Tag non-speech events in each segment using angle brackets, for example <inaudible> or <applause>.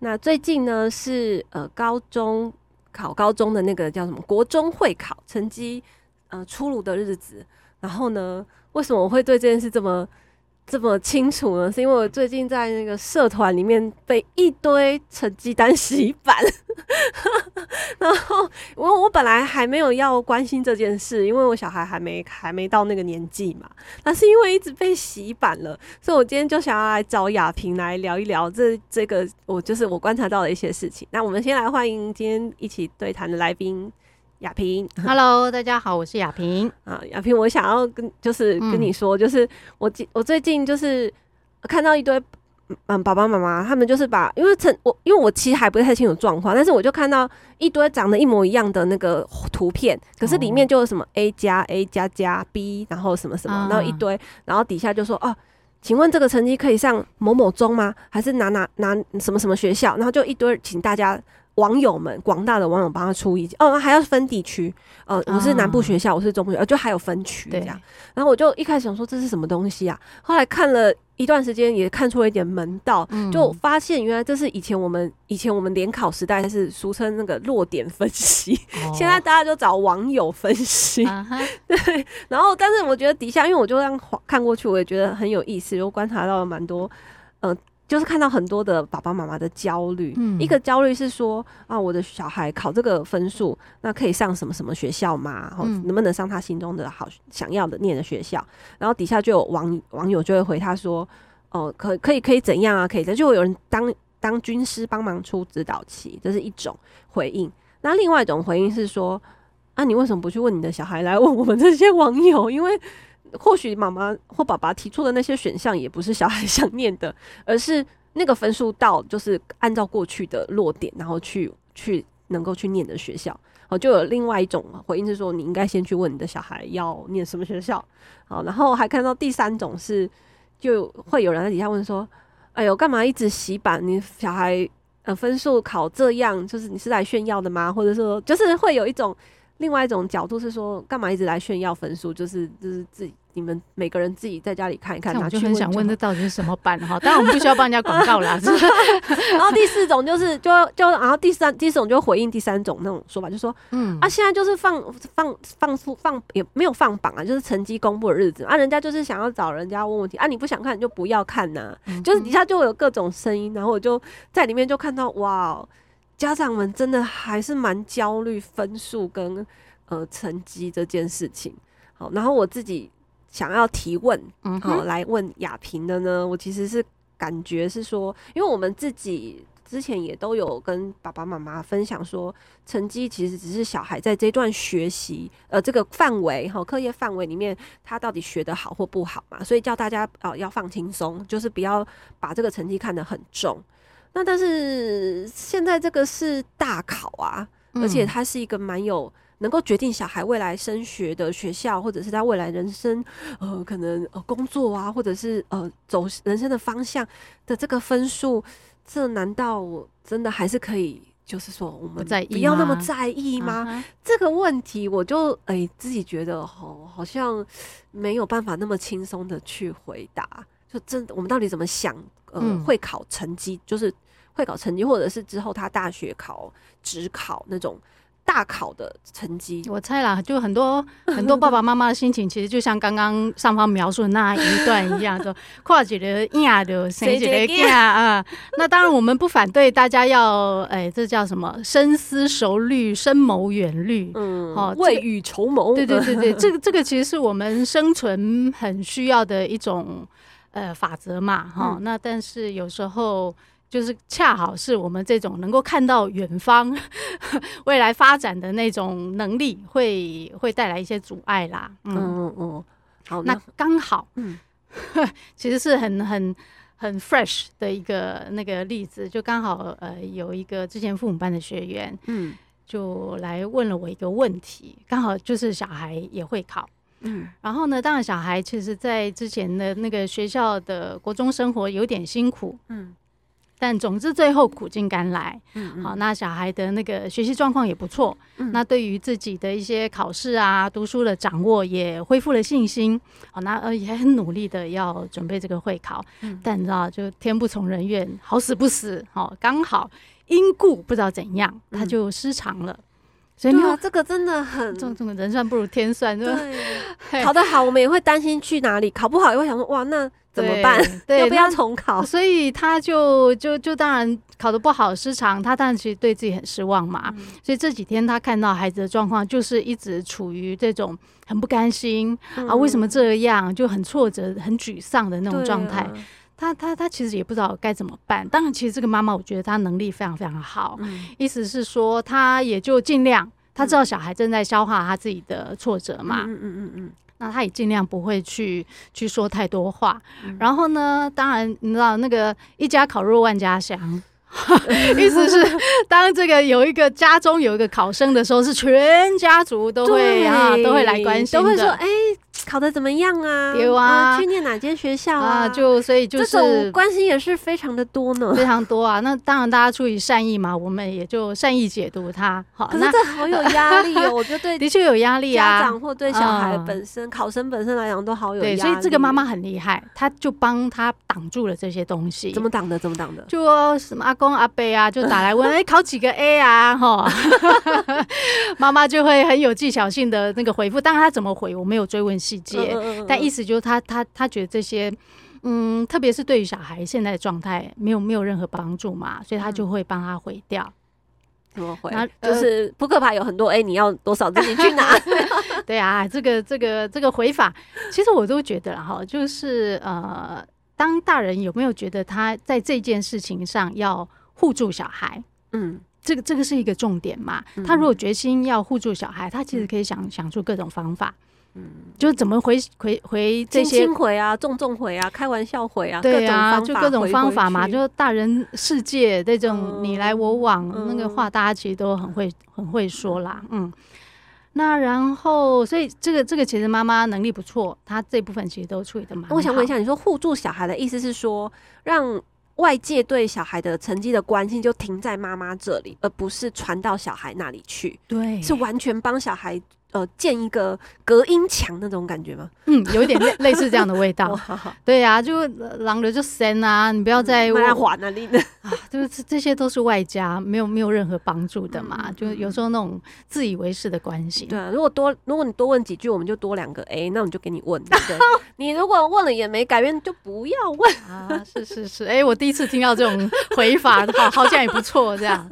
那最近呢是呃高中。考高中的那个叫什么国中会考成绩，呃出炉的日子。然后呢，为什么我会对这件事这么这么清楚呢？是因为我最近在那个社团里面被一堆成绩单洗版。<laughs> 然后我我本来还没有要关心这件事，因为我小孩还没还没到那个年纪嘛。但是因为一直被洗版了，所以我今天就想要来找亚萍来聊一聊这这个我就是我观察到的一些事情。那我们先来欢迎今天一起对谈的来宾雅萍。<laughs> Hello，大家好，我是雅萍啊。雅萍，我想要跟就是跟你说，就是我我最近就是看到一堆。嗯，爸爸妈妈他们就是把，因为成我，因为我其实还不太清楚状况，但是我就看到一堆长得一模一样的那个图片，可是里面就有什么 A 加 A 加加 B，然后什么什么，然后一堆，然后底下就说哦，请问这个成绩可以上某某中吗？还是拿拿拿什么什么学校？然后就一堆，请大家。网友们，广大的网友帮他出意见哦，还要分地区，呃，我是南部学校，我是中部学校，就还有分区这样。然后我就一开始想说这是什么东西啊，后来看了一段时间，也看出了一点门道，就发现原来这是以前我们以前我们联考时代是俗称那个弱点分析，现在大家就找网友分析。<laughs> 对，然后但是我觉得底下，因为我就这样看过去，我也觉得很有意思，又观察到了蛮多，呃。就是看到很多的爸爸妈妈的焦虑，嗯，一个焦虑是说啊，我的小孩考这个分数，那可以上什么什么学校吗？然后能不能上他心中的好想要的念的学校？然后底下就有网网友就会回他说，哦，可可以可以怎样啊？可以，就会有人当当军师帮忙出指导棋，这是一种回应。那另外一种回应是说，啊，你为什么不去问你的小孩，来问我们这些网友？因为或许妈妈或爸爸提出的那些选项也不是小孩 <laughs> 想念的，而是那个分数到就是按照过去的落点，然后去去能够去念的学校。哦，就有另外一种回应是说，你应该先去问你的小孩要念什么学校。好，然后还看到第三种是，就会有人在底下问说：“哎呦，干嘛一直洗版？你小孩呃分数考这样，就是你是来炫耀的吗？或者说，就是会有一种另外一种角度是说，干嘛一直来炫耀分数？就是就是自己。”你们每个人自己在家里看一看，我就很想问，这到底是什么班哈？当然我们不需要帮人家广告啦。<laughs> <laughs> 然后第四种就是，就就然后第三第四种就回应第三种那种说法，就说，嗯啊，现在就是放放放出，放也没有放榜啊，就是成绩公布的日子啊，人家就是想要找人家问问题啊，你不想看你就不要看呐、啊，嗯嗯就是底下就会有各种声音，然后我就在里面就看到哇，家长们真的还是蛮焦虑分数跟呃成绩这件事情。好，然后我自己。想要提问，嗯，好，来问雅萍的呢？我其实是感觉是说，因为我们自己之前也都有跟爸爸妈妈分享说，成绩其实只是小孩在这段学习，呃，这个范围哈，课业范围里面，他到底学得好或不好嘛？所以叫大家啊、呃、要放轻松，就是不要把这个成绩看得很重。那但是现在这个是大考啊，而且它是一个蛮有。能够决定小孩未来升学的学校，或者是他未来人生，呃，可能呃工作啊，或者是呃走人生的方向的这个分数，这难道真的还是可以？就是说，我们不要那么在意吗？uh huh. 这个问题，我就哎、欸、自己觉得好，好像没有办法那么轻松的去回答。就真的，我们到底怎么想？呃，嗯、会考成绩，就是会考成绩，或者是之后他大学考、职考那种。大考的成绩，我猜啦，就很多很多爸爸妈妈的心情，其实就像刚刚上方描述的那一段一样，说 <laughs> 跨几的亚的谁几个亚啊？那当然我们不反对大家要，哎，这叫什么？深思熟虑，深谋远虑，嗯，好，未雨绸缪。对对对对，<laughs> 这个这个其实是我们生存很需要的一种呃法则嘛，哈。那但是有时候。就是恰好是我们这种能够看到远方 <laughs> 未来发展的那种能力会，会会带来一些阻碍啦。嗯嗯嗯，好，那刚好，嗯，<laughs> 其实是很很很 fresh 的一个那个例子，就刚好呃有一个之前父母班的学员，嗯，就来问了我一个问题，刚好就是小孩也会考，嗯，然后呢，当然小孩其实在之前的那个学校的国中生活有点辛苦，嗯。但总之最后苦尽甘来，嗯，嗯，好，那小孩的那个学习状况也不错，嗯，那对于自己的一些考试啊、读书的掌握也恢复了信心，好，那呃也很努力的要准备这个会考，嗯，但你知道就天不从人愿，好死不死，好刚好因故不知道怎样，他就失常了，嗯，所以你看这个真的很，这种人算不如天算，对，<laughs> 考得好我们也会担心去哪里，考不好也会想说哇那。怎么办？对，<laughs> 要不要重考？所以他就就就当然考得不好，失常，他当然其实对自己很失望嘛。嗯、所以这几天他看到孩子的状况，就是一直处于这种很不甘心、嗯、啊，为什么这样，就很挫折、很沮丧的那种状态。啊、他他他其实也不知道该怎么办。当然，其实这个妈妈我觉得她能力非常非常好，嗯、意思是说，她也就尽量，她知道小孩正在消化他自己的挫折嘛。嗯嗯嗯嗯。嗯那他也尽量不会去去说太多话，嗯、然后呢，当然你知道那个一家烤肉万家香，<laughs> 意思是 <laughs> 当这个有一个家中有一个考生的时候，是全家族都会啊都会来关心，都会说哎。欸考的怎么样啊？有啊，去念哪间学校啊？就所以就是这种关心也是非常的多呢，非常多啊。那当然，大家出于善意嘛，我们也就善意解读它。好，可是这好有压力哦，<laughs> 我觉得对，的确有压力啊。家长或对小孩本身、考生本身来讲都好有压力。对，所以这个妈妈很厉害，她就帮他挡住了这些东西。怎么挡的？怎么挡的？就什么阿公阿伯啊，就打来问，<laughs> 哎，考几个 A 啊？哈，<laughs> 妈妈就会很有技巧性的那个回复。当然，她怎么回，我没有追问细。细节，嗯嗯嗯，但意思就是他他他觉得这些，嗯，特别是对于小孩现在的状态没有没有任何帮助嘛，所以他就会帮他毁掉。怎么回？就是扑克牌有很多，哎、欸，你要多少自己去拿。<laughs> 对啊，这个这个这个回法，其实我都觉得哈，就是呃，当大人有没有觉得他在这件事情上要护住小孩？嗯，这个这个是一个重点嘛。他如果决心要护住小孩，他其实可以想想出各种方法。嗯，就怎么回回回这些轻轻回啊，重重回啊，开玩笑回啊，对啊，就各种方法嘛，就大人世界这种你来我往那个话，大家其实都很会很会说啦。嗯，那然后所以这个这个其实妈妈能力不错，她这部分其实都处理的蛮好。我想问一下，你说互助小孩的意思是说，让外界对小孩的成绩的关心就停在妈妈这里，而不是传到小孩那里去？对，是完全帮小孩。呃，建一个隔音墙那种感觉吗？嗯，有一点类类似这样的味道。<laughs> 对呀、啊，就狼人就神啊，你不要再玩环啊，你 <laughs> 的啊，就是这些都是外加，没有没有任何帮助的嘛。嗯、就有时候那种自以为是的关系。对啊，如果多如果你多问几句，我们就多两个 A，那我们就给你问。对，对，<laughs> 你如果问了也没改变，就不要问啊。是是是，哎、欸，我第一次听到这种回法，好好像也不错，这样。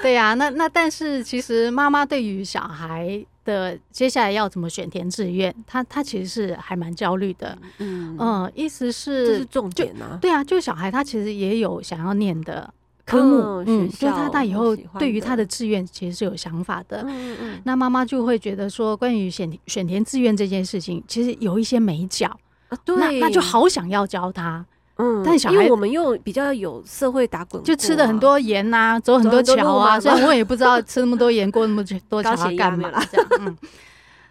对呀、啊，那那但是其实妈妈对于小孩。的接下来要怎么选填志愿？他他其实是还蛮焦虑的，嗯嗯，意思是这是重点啊，对啊，就小孩他其实也有想要念的科目，嗯，嗯就他他以后对于他的志愿其实是有想法的，嗯嗯，那妈妈就会觉得说，关于选选填志愿这件事情，其实有一些美角，啊，对，那那就好想要教他。嗯，但小孩因为我们又比较有社会打滚，就吃的很多盐呐、啊，走很多桥啊，所以我也不知道吃那么多盐过那么 <laughs> 多桥干嘛这样。嗯，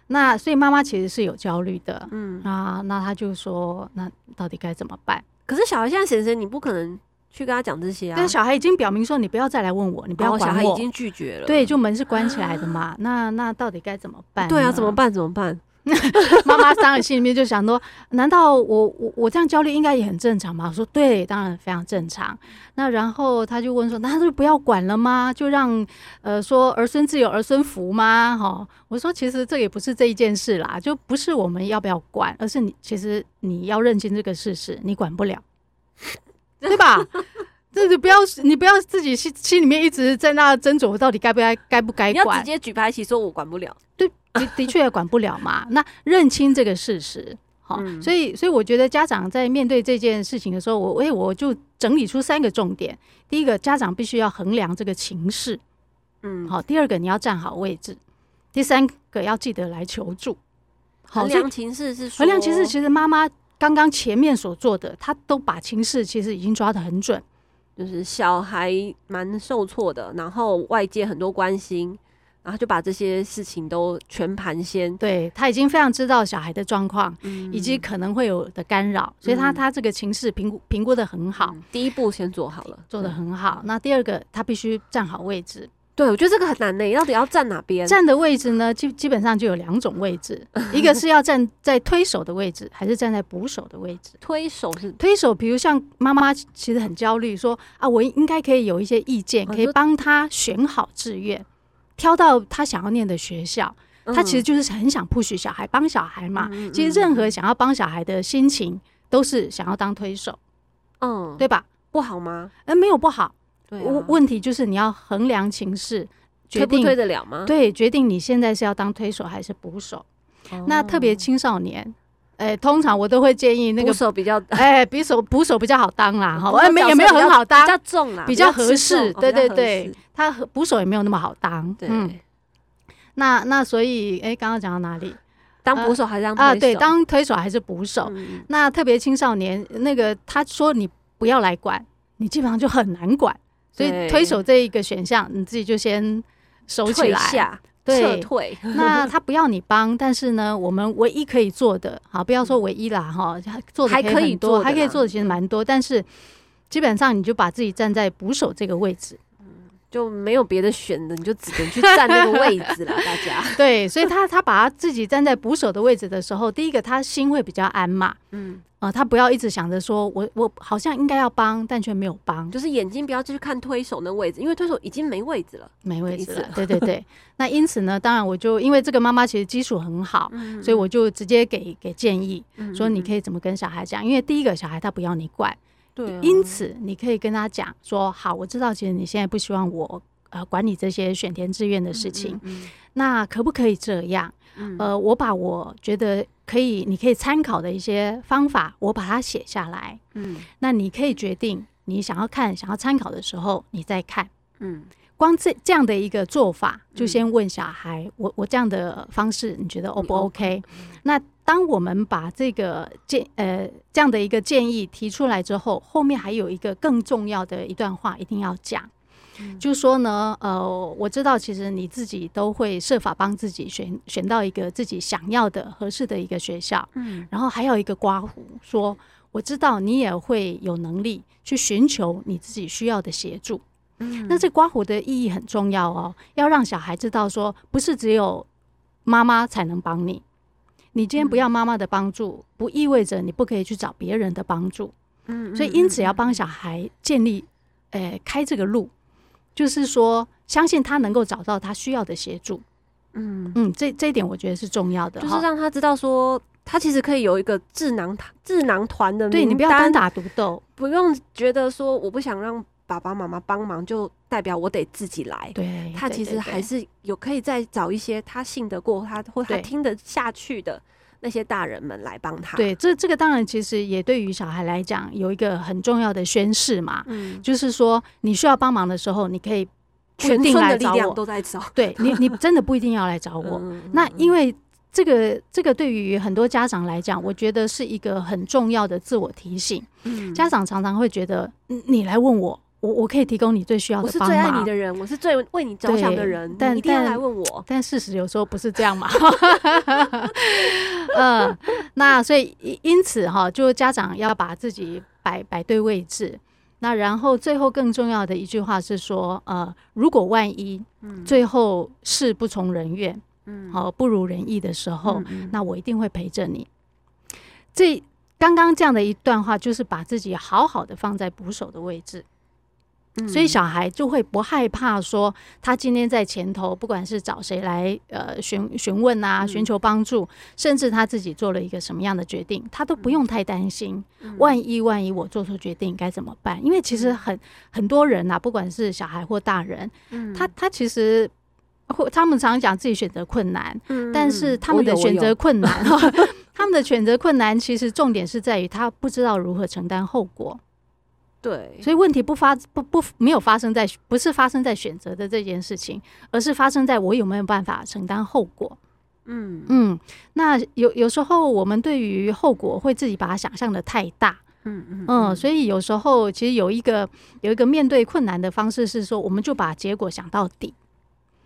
那所以妈妈其实是有焦虑的。嗯啊，那他就说，那到底该怎么办？可是小孩现在婶婶，你不可能去跟他讲这些啊。但小孩已经表明说，你不要再来问我，你不要管我。小孩已经拒绝了。对，就门是关起来的嘛。那那到底该怎么办？对啊，怎么办？怎么办？<laughs> 妈妈当然心里面就想说：难道我我我这样焦虑应该也很正常吗？我说对，当然非常正常。那然后他就问说：那他就不要管了吗？就让呃说儿孙自有儿孙福吗？哈，我说其实这也不是这一件事啦，就不是我们要不要管，而是你其实你要认清这个事实，你管不了，对吧？<laughs> 这就不要你不要自己心心里面一直在那斟酌，到底该不该该不该管？直接举牌起说我管不了，对。的的确也管不了嘛，那认清这个事实，好，嗯、所以所以我觉得家长在面对这件事情的时候，我哎我就整理出三个重点。第一个，家长必须要衡量这个情势，嗯，好。第二个，你要站好位置。第三个，要记得来求助。衡量情势是说衡量情势，其实妈妈。刚刚前面所做的，她都把情势其实已经抓得很准，就是小孩蛮受挫的，然后外界很多关心。然后就把这些事情都全盘先，对，他已经非常知道小孩的状况，嗯、以及可能会有的干扰，所以他他这个情势评估评估的很好，第一步先做好了，做的很好。那第二个，他必须站好位置。对，我觉得这个很难呢，到底要站哪边？站的位置呢，基基本上就有两种位置，<laughs> 一个是要站在推手的位置，还是站在捕手的位置？推手是推手，比如像妈妈其实很焦虑，说啊，我应该可以有一些意见，可以帮他选好志愿。挑到他想要念的学校，他其实就是很想 push 小孩，帮小孩嘛。其实任何想要帮小孩的心情，都是想要当推手，嗯，对吧？不好吗？哎，没有不好。对，问题就是你要衡量情势，决定推得了吗？对，决定你现在是要当推手还是捕手。那特别青少年，哎，通常我都会建议那个捕手比较，哎，比手捕手比较好当啦，哈，哎，没也没有很好当，比较重啦，比较合适。对对对。他捕手也没有那么好当，对。嗯、那那所以，哎、欸，刚刚讲到哪里？当捕手还是当？啊，对，当推手还是捕手？嗯、那特别青少年，那个他说你不要来管，你基本上就很难管。所以推手这一个选项，你自己就先收起来，撤退。<laughs> 那他不要你帮，但是呢，我们唯一可以做的，好，不要说唯一啦，哈，做的还可以多，还可以做的其实蛮多，但是基本上你就把自己站在捕手这个位置。就没有别的选的，你就只能去站那个位置了。<laughs> 大家。对，所以他他把他自己站在捕手的位置的时候，第一个他心会比较安嘛，嗯，呃，他不要一直想着说我我好像应该要帮，但却没有帮，就是眼睛不要继续看推手那位置，因为推手已经没位置了，没位置了。对对对，<laughs> 那因此呢，当然我就因为这个妈妈其实基础很好，嗯、所以我就直接给给建议，嗯、说你可以怎么跟小孩讲，因为第一个小孩他不要你管。对、啊，因此你可以跟他讲说：“好，我知道，其实你现在不希望我呃管理这些选填志愿的事情，嗯嗯嗯、那可不可以这样？嗯、呃，我把我觉得可以，你可以参考的一些方法，我把它写下来。嗯，那你可以决定你想要看、想要参考的时候，你再看。嗯，光这这样的一个做法，就先问小孩：嗯、我我这样的方式，你觉得 O 不 OK？、嗯、那。当我们把这个建呃这样的一个建议提出来之后，后面还有一个更重要的一段话一定要讲，嗯、就说呢，呃，我知道其实你自己都会设法帮自己选选到一个自己想要的合适的一个学校，嗯，然后还有一个刮胡说，我知道你也会有能力去寻求你自己需要的协助，嗯，那这刮胡的意义很重要哦，要让小孩知道说，不是只有妈妈才能帮你。你今天不要妈妈的帮助，嗯、不意味着你不可以去找别人的帮助。嗯，所以因此要帮小孩建立，诶、呃，开这个路，就是说相信他能够找到他需要的协助。嗯嗯，这这一点我觉得是重要的，就是让他知道说，他其实可以有一个智囊团、智囊团的名单，对，你不要单打独斗，不用觉得说我不想让。爸爸妈妈帮忙，就代表我得自己来。对，他其实还是有可以再找一些他信得过他或他听得下去的那些大人们来帮他。对，这这个当然其实也对于小孩来讲有一个很重要的宣誓嘛。嗯，就是说你需要帮忙的时候，你可以全村的力量都在找。对你，你真的不一定要来找我。嗯、那因为这个这个对于很多家长来讲，我觉得是一个很重要的自我提醒。嗯，家长常常会觉得你来问我。我我可以提供你最需要的。我是最爱你的人，我是最为你着想的人，但你一定要来问我。但事实有时候不是这样嘛。<laughs> 嗯，那所以因此哈，就家长要把自己摆摆对位置。那然后最后更重要的一句话是说，呃，如果万一最后事不从人愿，嗯，好不如人意的时候，嗯嗯，那我一定会陪着你。这刚刚这样的一段话，就是把自己好好的放在捕手的位置。所以小孩就会不害怕说，他今天在前头，不管是找谁来呃询询问啊，寻求帮助，甚至他自己做了一个什么样的决定，他都不用太担心。万一万一我做错决定该怎么办？因为其实很很多人呐，不管是小孩或大人，他他其实或他们常常讲自己选择困难，但是他们的选择困难，<laughs> 他们的选择困难其实重点是在于他不知道如何承担后果。对，所以问题不发不不没有发生在不是发生在选择的这件事情，而是发生在我有没有办法承担后果。嗯嗯，那有有时候我们对于后果会自己把它想象的太大。嗯嗯嗯，所以有时候其实有一个有一个面对困难的方式是说，我们就把结果想到底，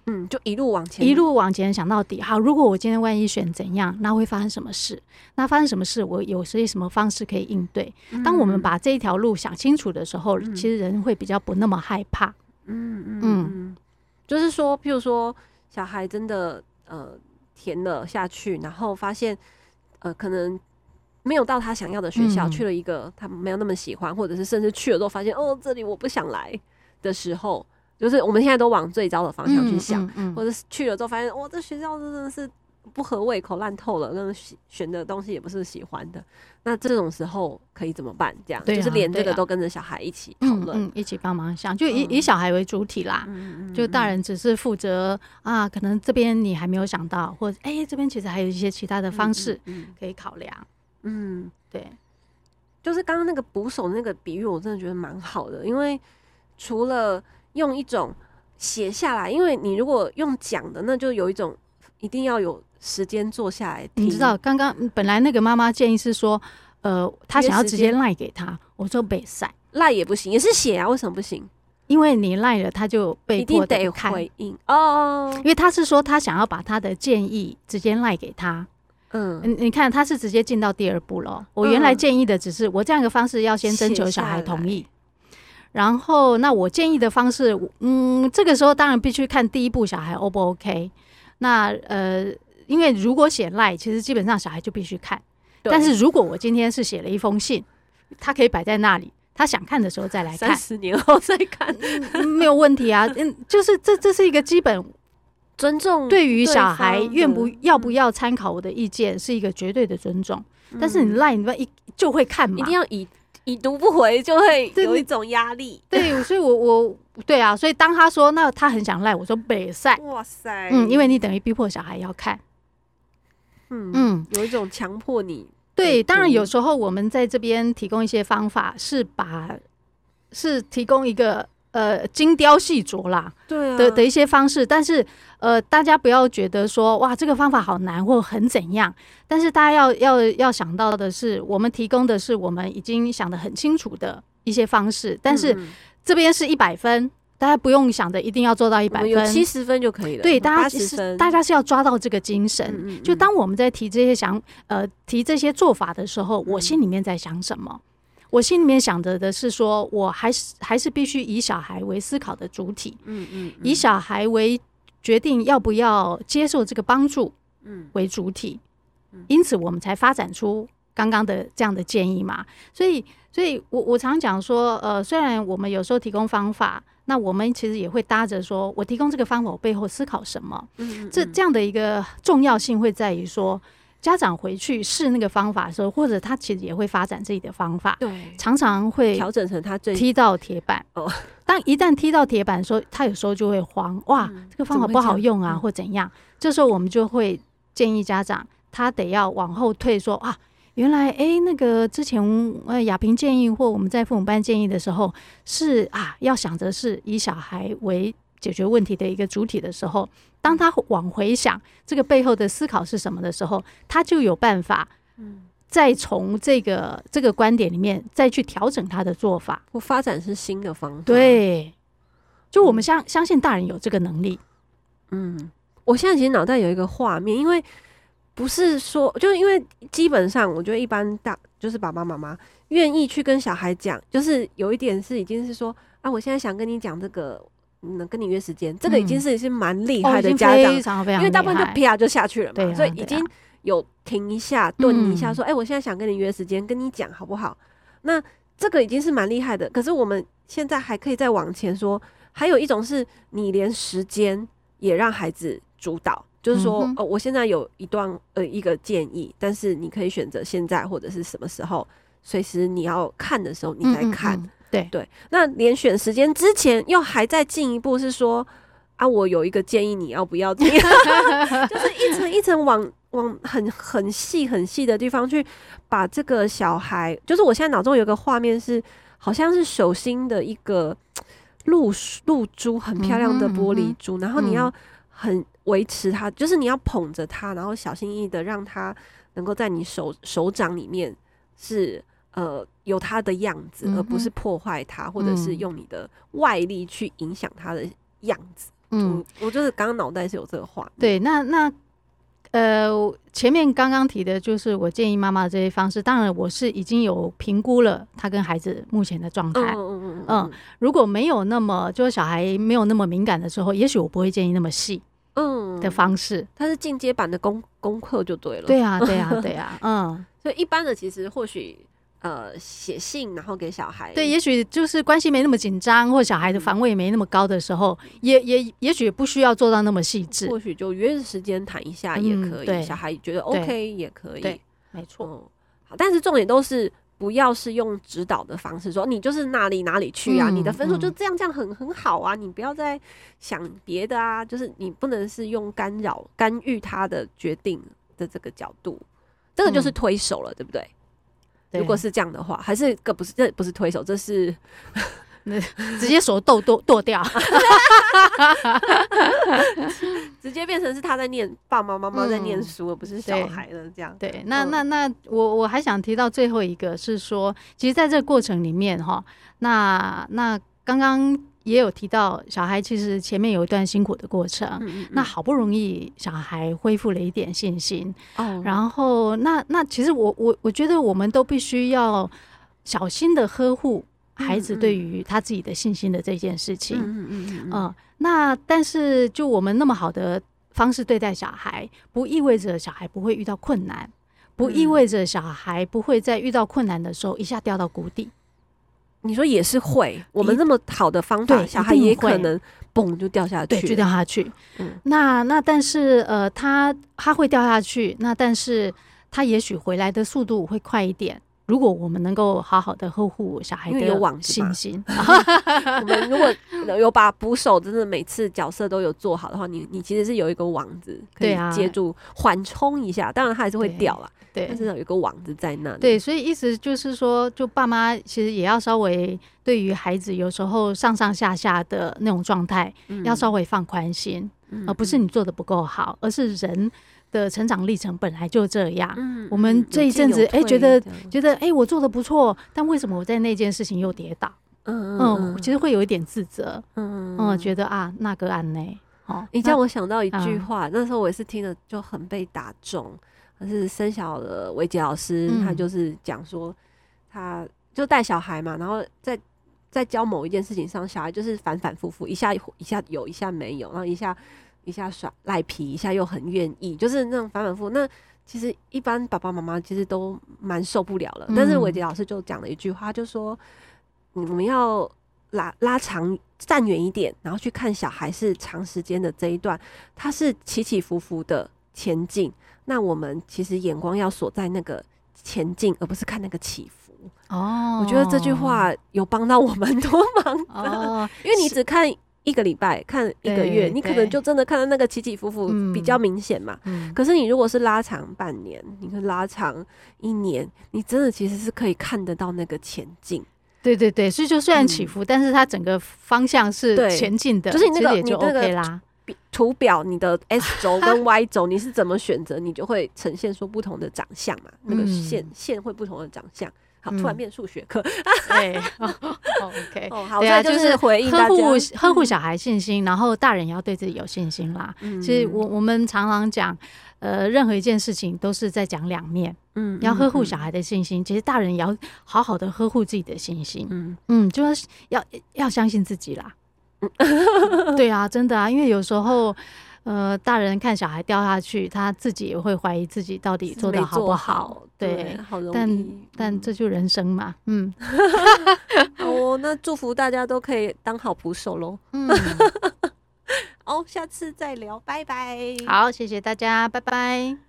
嗯，就一路往前，一路往前想到底。好，如果我今天万一选怎样，那会发生什么事？那发生什么事？我有些什么方式可以应对？当我们把这一条路想清楚的时候，嗯、其实人会比较不那么害怕。嗯嗯嗯，就是说，譬如说，小孩真的呃填了下去，然后发现呃可能。没有到他想要的学校，嗯、去了一个他没有那么喜欢，或者是甚至去了之后发现哦，这里我不想来的时候，就是我们现在都往最糟的方向去想，嗯嗯嗯、或者是去了之后发现哇、哦，这学校真的是不合胃口、烂透了，那选的东西也不是喜欢的。那这种时候可以怎么办？这样、啊、就是连这个都跟着小孩一起讨论、嗯，一起帮忙想，就以、嗯、以小孩为主体啦。嗯、就大人只是负责啊，可能这边你还没有想到，或者哎、欸，这边其实还有一些其他的方式可以考量。嗯，对，就是刚刚那个捕手那个比喻，我真的觉得蛮好的，因为除了用一种写下来，因为你如果用讲的，那就有一种一定要有时间坐下来听。你知道，刚刚本来那个妈妈建议是说，呃，她想要直接赖给他，我说被晒赖也不行，也是写啊，为什么不行？因为你赖了，他就被迫得回应哦，因为他是说他想要把他的建议直接赖给他。嗯，你你看，他是直接进到第二步了。我原来建议的只是我这样一个方式要先征求小孩同意，然后那我建议的方式，嗯，这个时候当然必须看第一步小孩 O 不 OK。那呃，因为如果写赖，其实基本上小孩就必须看。但是如果我今天是写了一封信，他可以摆在那里，他想看的时候再来看，三十年后再看，没有问题啊。<laughs> 嗯，就是这这是一个基本。尊重对于小孩愿不要不要参考我的意见是一个绝对的尊重，嗯、但是你赖你不一就会看嘛，一定要已已读不回就会有一种压力。对，<laughs> 所以我我对啊，所以当他说那他很想赖，我说北塞，哇塞，嗯，因为你等于逼迫小孩要看，嗯嗯，有一种强迫你。对，当然有时候我们在这边提供一些方法，是把是提供一个。呃，精雕细琢啦，对的的一些方式，但是呃，大家不要觉得说哇，这个方法好难或很怎样。但是大家要要要想到的是，我们提供的是我们已经想的很清楚的一些方式。但是这边是一百分，大家不用想着一定要做到一百分，七十分就可以了。对，大家是大家是要抓到这个精神。就当我们在提这些想呃提这些做法的时候，我心里面在想什么？我心里面想着的是说，我还是还是必须以小孩为思考的主体，嗯嗯，以小孩为决定要不要接受这个帮助，嗯，为主体，因此我们才发展出刚刚的这样的建议嘛。所以，所以我我常讲说，呃，虽然我们有时候提供方法，那我们其实也会搭着说，我提供这个方法，我背后思考什么？嗯，这这样的一个重要性会在于说。家长回去试那个方法的时候，或者他其实也会发展自己的方法，对，常常会调整成他最踢到铁板。哦，当一旦踢到铁板的时候，他有时候就会慌，哇，嗯、这个方法不好用啊，或怎样。这时候我们就会建议家长，他得要往后退，说啊，原来哎、欸，那个之前呃亚萍建议或我们在父母班建议的时候，是啊，要想着是以小孩为。解决问题的一个主体的时候，当他往回想这个背后的思考是什么的时候，他就有办法，嗯再从这个这个观点里面再去调整他的做法，或发展是新的方法。对，就我们相相信大人有这个能力。嗯，我现在其实脑袋有一个画面，因为不是说，就是因为基本上我觉得一般大就是爸爸妈妈愿意去跟小孩讲，就是有一点是已经是说啊，我现在想跟你讲这个。能跟你约时间，这个已经是是蛮厉害的家长，因为大部分就啪就下去了嘛，所以已经有停一下、顿一下，说：“哎，我现在想跟你约时间，跟你讲好不好？”那这个已经是蛮厉害的。可是我们现在还可以再往前说，还有一种是你连时间也让孩子主导，就是说，哦，我现在有一段呃一个建议，但是你可以选择现在或者是什么时候，随时你要看的时候你再看。对对，那连选时间之前又还在进一步是说啊，我有一个建议，你要不要听？<laughs> 就是一层一层往往很很细很细的地方去把这个小孩，就是我现在脑中有个画面是，好像是手心的一个露露珠，很漂亮的玻璃珠，嗯、然后你要很维持它，就是你要捧着它，然后小心翼翼的让它能够在你手手掌里面是呃有他的样子，嗯、而不是破坏他，或者是用你的外力去影响他的样子。嗯，我就是刚刚脑袋是有这个话。对，那那。呃，前面刚刚提的就是我建议妈妈的这些方式，当然我是已经有评估了他跟孩子目前的状态。嗯嗯嗯嗯。如果没有那么，就是小孩没有那么敏感的时候，也许我不会建议那么细。嗯。的方式，它是进阶版的功功课就对了。对啊，对啊，对啊。<laughs> 嗯。所以一般的其实或许。呃，写信然后给小孩，对，也许就是关系没那么紧张，或小孩的防卫没那么高的时候，嗯、也也也许不需要做到那么细致，或许就约时间谈一下也可以，嗯、小孩觉得 OK 也可以，对，没错、嗯。好，但是重点都是不要是用指导的方式说，你就是哪里哪里去啊，嗯、你的分数就这样这样很很好啊，你不要再想别的啊，就是你不能是用干扰干预他的决定的这个角度，这个就是推手了，嗯、对不对？如果是这样的话，还是个不是这不是推手，这是直接手剁剁剁掉，<laughs> 直接变成是他在念爸爸妈妈在念书，嗯、而不是小孩了。这样对，那那那我我还想提到最后一个是说，其实在这个过程里面哈，那那刚刚。也有提到小孩其实前面有一段辛苦的过程，嗯嗯，那好不容易小孩恢复了一点信心，哦，然后那那其实我我我觉得我们都必须要小心的呵护孩子对于他自己的信心的这件事情，嗯嗯嗯嗯，嗯，那但是就我们那么好的方式对待小孩，不意味着小孩不会遇到困难，不意味着小孩不会在遇到困难的时候一下掉到谷底。你说也是会，我们那么好的方法，小孩也可能嘣就掉下去，对，就掉下去。嗯，那那但是呃，他他会掉下去，那但是他也许回来的速度会快一点。如果我们能够好好的呵护小孩的信心，<laughs> 我们如果有把捕手真的每次角色都有做好的话，你你其实是有一个网子可以接住，缓冲一下。当然它还是会掉了。对，但是有一个网子在那里。对，所以意思就是说，就爸妈其实也要稍微对于孩子有时候上上下下的那种状态，嗯、要稍微放宽心，嗯、而不是你做的不够好，而是人的成长历程本来就这样。嗯、我们这一阵子哎、欸，觉得觉得哎、欸，我做的不错，但为什么我在那件事情又跌倒？嗯嗯，其实会有一点自责。嗯嗯，觉得啊，那个案呢？哦，你叫我想到一句话，嗯、那时候我也是听了就很被打中。可是生小的维杰老师，嗯、他就是讲说，他就带小孩嘛，然后在在教某一件事情上，小孩就是反反复复，一下一下有，一下没有，然后一下一下耍赖皮，一下又很愿意，就是那种反反复复。那其实一般爸爸妈妈其实都蛮受不了了。嗯、但是伟杰老师就讲了一句话，就说我们要拉拉长站远一点，然后去看小孩是长时间的这一段，他是起起伏伏的前进。那我们其实眼光要锁在那个前进，而不是看那个起伏。哦，我觉得这句话有帮到我们多忙哦，因为你只看一个礼拜，看一个月，你可能就真的看到那个起起伏伏比较明显嘛。嗯。可是你如果是拉长半年，你可以拉长一年，你真的其实是可以看得到那个前进。对对对，所以就虽然起伏，但是它整个方向是前进的，就是你那个也就 OK 啦。图表，你的 S <laughs> 轴跟 Y 轴，你是怎么选择，你就会呈现出不同的长相嘛。那个线线会不同的长相。好，突然变数学课。对，OK。<laughs> 好，对啊，就是回应呵护呵护小孩信心，然后大人也要对自己有信心啦。其实我我们常常讲，呃，任何一件事情都是在讲两面。嗯，要呵护小孩的信心，其实大人也要好好的呵护自己的信心。嗯嗯，就是要要相信自己啦。<laughs> 对啊，真的啊，因为有时候，呃，大人看小孩掉下去，他自己也会怀疑自己到底做的好不好。对，对，好容易。但但这就人生嘛，嗯。<laughs> 好哦，那祝福大家都可以当好捕手喽。嗯。<laughs> 哦，下次再聊，拜拜。好，谢谢大家，拜拜。